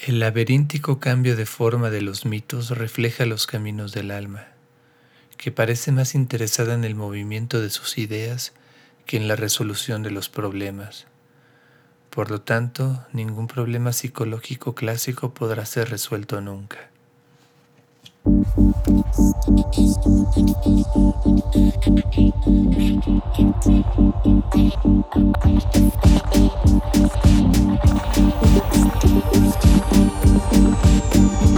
El laberíntico cambio de forma de los mitos refleja los caminos del alma, que parece más interesada en el movimiento de sus ideas que en la resolución de los problemas. Por lo tanto, ningún problema psicológico clásico podrá ser resuelto nunca.